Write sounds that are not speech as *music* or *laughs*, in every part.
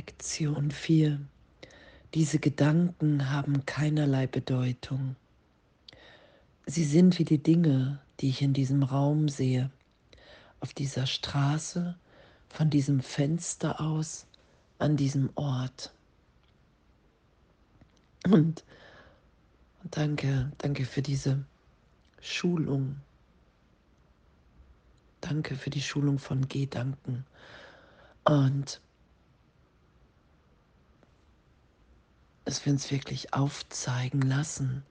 Lektion 4. Diese Gedanken haben keinerlei Bedeutung. Sie sind wie die Dinge, die ich in diesem Raum sehe, auf dieser Straße, von diesem Fenster aus, an diesem Ort. Und, danke, danke für diese Schulung. Danke für die Schulung von Gedanken. Und dass wir uns wirklich aufzeigen lassen,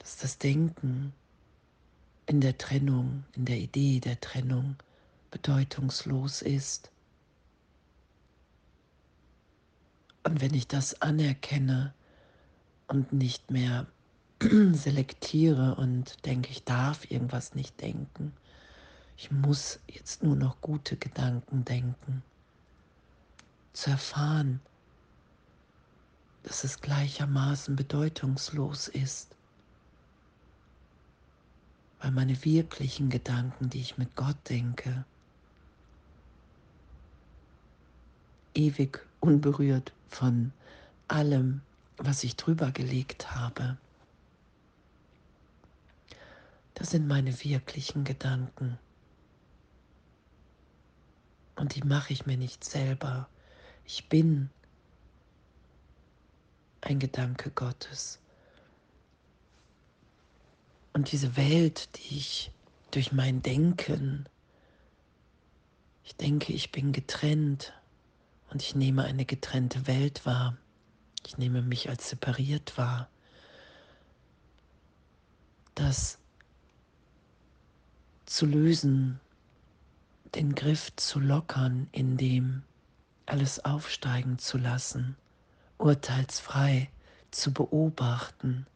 dass das Denken in der Trennung, in der Idee der Trennung bedeutungslos ist. Und wenn ich das anerkenne und nicht mehr *clears throat* selektiere und denke, ich darf irgendwas nicht denken, ich muss jetzt nur noch gute Gedanken denken, zu erfahren, dass es gleichermaßen bedeutungslos ist, weil meine wirklichen Gedanken, die ich mit Gott denke, ewig unberührt von allem, was ich drüber gelegt habe. Das sind meine wirklichen Gedanken. Und die mache ich mir nicht selber. Ich bin ein Gedanke Gottes. Und diese Welt, die ich durch mein Denken, ich denke, ich bin getrennt und ich nehme eine getrennte Welt wahr. Ich nehme mich als separiert wahr. Das zu lösen, den Griff zu lockern, in dem alles aufsteigen zu lassen urteilsfrei zu beobachten.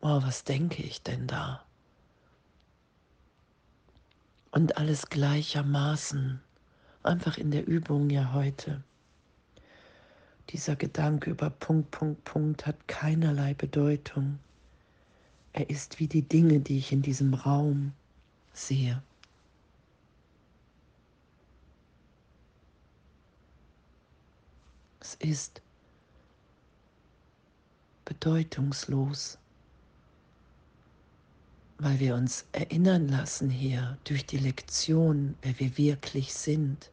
Oh, was denke ich denn da? Und alles gleichermaßen, einfach in der Übung ja heute. Dieser Gedanke über Punkt, Punkt, Punkt hat keinerlei Bedeutung. Er ist wie die Dinge, die ich in diesem Raum sehe. Ist bedeutungslos, weil wir uns erinnern lassen hier durch die Lektion, wer wir wirklich sind,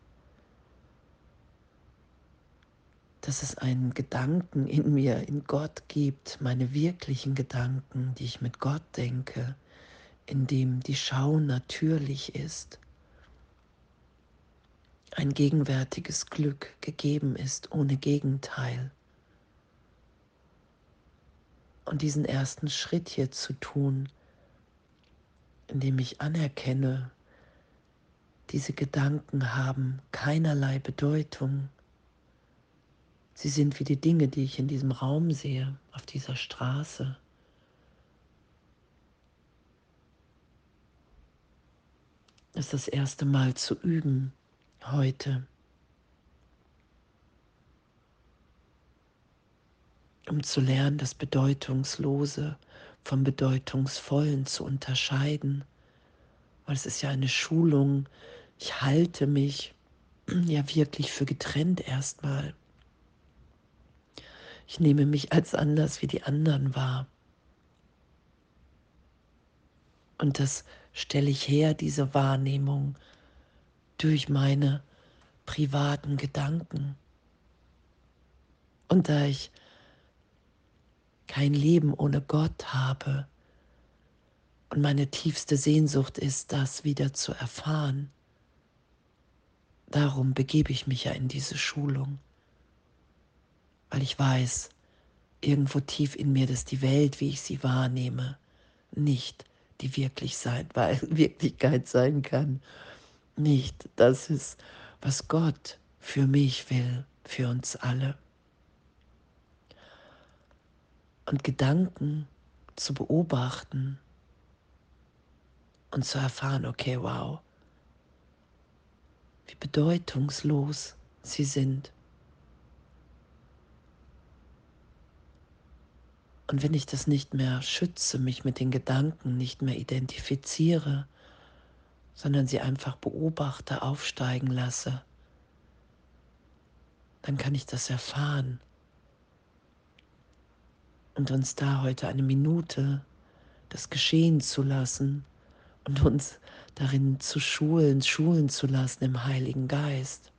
dass es einen Gedanken in mir, in Gott gibt, meine wirklichen Gedanken, die ich mit Gott denke, in dem die Schau natürlich ist ein gegenwärtiges Glück gegeben ist ohne Gegenteil. Und diesen ersten Schritt hier zu tun, indem ich anerkenne, diese Gedanken haben keinerlei Bedeutung. Sie sind wie die Dinge, die ich in diesem Raum sehe, auf dieser Straße. Es ist das erste Mal zu üben, heute, um zu lernen, das Bedeutungslose vom Bedeutungsvollen zu unterscheiden, weil es ist ja eine Schulung, ich halte mich *clears throat* ja wirklich für getrennt erstmal. Ich nehme mich als anders wie die anderen wahr. Und das stelle ich her, diese Wahrnehmung, durch meine privaten Gedanken. Und da ich kein Leben ohne Gott habe und meine tiefste Sehnsucht ist, das wieder zu erfahren, darum begebe ich mich ja in diese Schulung, weil ich weiß, irgendwo tief in mir, dass die Welt, wie ich sie wahrnehme, nicht die *laughs* Wirklichkeit sein kann nicht das ist, was Gott für mich will, für uns alle. Und Gedanken zu beobachten und zu erfahren, okay, wow, wie bedeutungslos sie sind. Und wenn ich das nicht mehr schütze, mich mit den Gedanken nicht mehr identifiziere, sondern sie einfach beobachte, aufsteigen lasse, dann kann ich das erfahren. Und uns da heute eine Minute das geschehen zu lassen und uns darin zu schulen, schulen zu lassen im Heiligen Geist.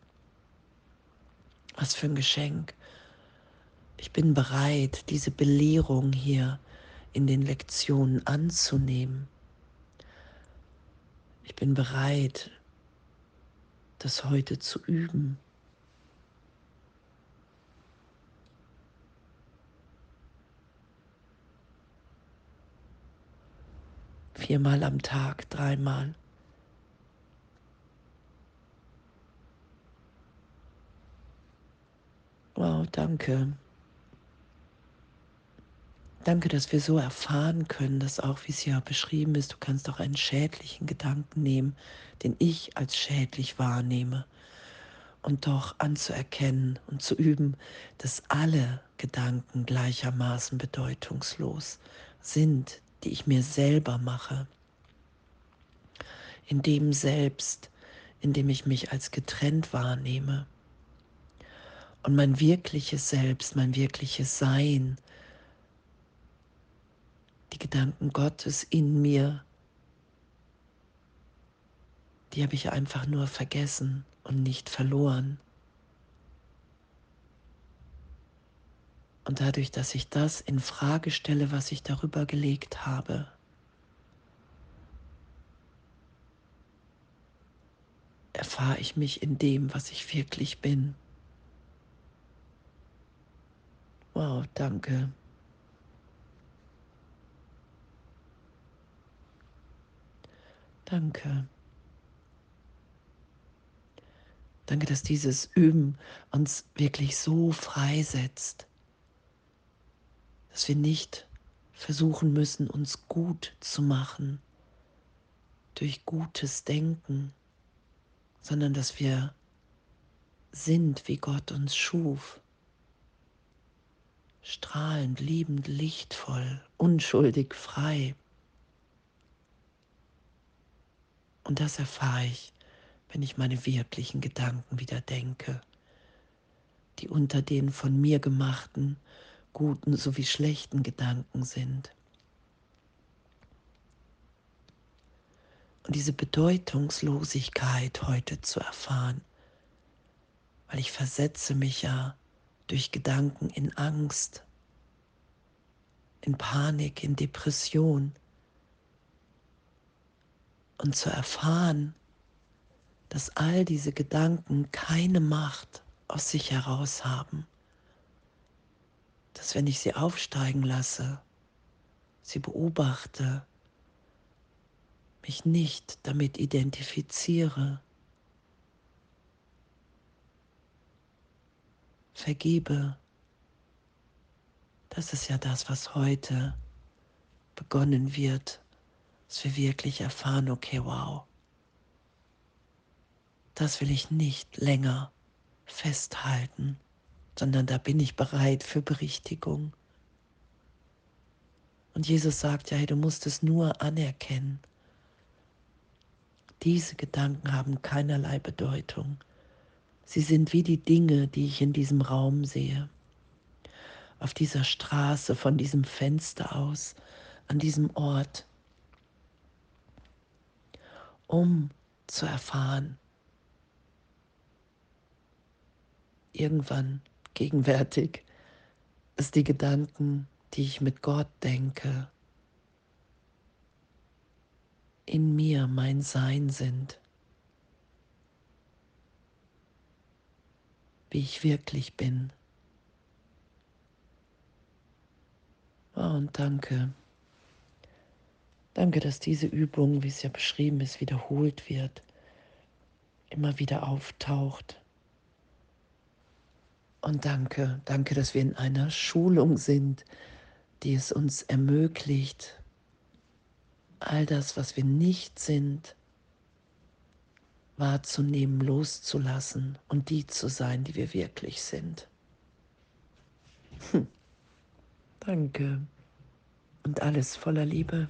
Was für ein Geschenk. Ich bin bereit, diese Belehrung hier in den Lektionen anzunehmen. Ich bin bereit, das heute zu üben. Viermal am Tag, dreimal. Wow, danke. Danke, dass wir so erfahren können, dass auch, wie es ja beschrieben ist, du kannst auch einen schädlichen Gedanken nehmen, den ich als schädlich wahrnehme. Und doch anzuerkennen und zu üben, dass alle Gedanken gleichermaßen bedeutungslos sind, die ich mir selber mache. In dem Selbst, in dem ich mich als getrennt wahrnehme. Und mein wirkliches Selbst, mein wirkliches Sein, die Gedanken Gottes in mir, die habe ich einfach nur vergessen und nicht verloren. Und dadurch, dass ich das in Frage stelle, was ich darüber gelegt habe, erfahre ich mich in dem, was ich wirklich bin. Wow, danke. Danke. Danke, dass dieses Üben uns wirklich so freisetzt, dass wir nicht versuchen müssen, uns gut zu machen durch gutes Denken, sondern dass wir sind, wie Gott uns schuf. Strahlend, liebend, lichtvoll, unschuldig, frei. Und das erfahre ich, wenn ich meine wirklichen Gedanken wieder denke, die unter den von mir gemachten, guten sowie schlechten Gedanken sind. Und diese Bedeutungslosigkeit heute zu erfahren, weil ich versetze mich ja durch Gedanken in Angst, in Panik, in Depression, und zu erfahren, dass all diese Gedanken keine Macht aus sich heraus haben, dass wenn ich sie aufsteigen lasse, sie beobachte, mich nicht damit identifiziere, vergebe, das ist ja das, was heute begonnen wird dass wir wirklich erfahren, okay, wow, das will ich nicht länger festhalten, sondern da bin ich bereit für Berichtigung. Und Jesus sagt ja, hey, du musst es nur anerkennen. Diese Gedanken haben keinerlei Bedeutung. Sie sind wie die Dinge, die ich in diesem Raum sehe. Auf dieser Straße, von diesem Fenster aus, an diesem Ort um zu erfahren, irgendwann gegenwärtig, dass die Gedanken, die ich mit Gott denke, in mir mein Sein sind, wie ich wirklich bin. Oh, und danke. Danke, dass diese Übung, wie es ja beschrieben ist, wiederholt wird, immer wieder auftaucht. Und danke, danke, dass wir in einer Schulung sind, die es uns ermöglicht, all das, was wir nicht sind, wahrzunehmen, loszulassen und die zu sein, die wir wirklich sind. Hm. Danke und alles voller Liebe.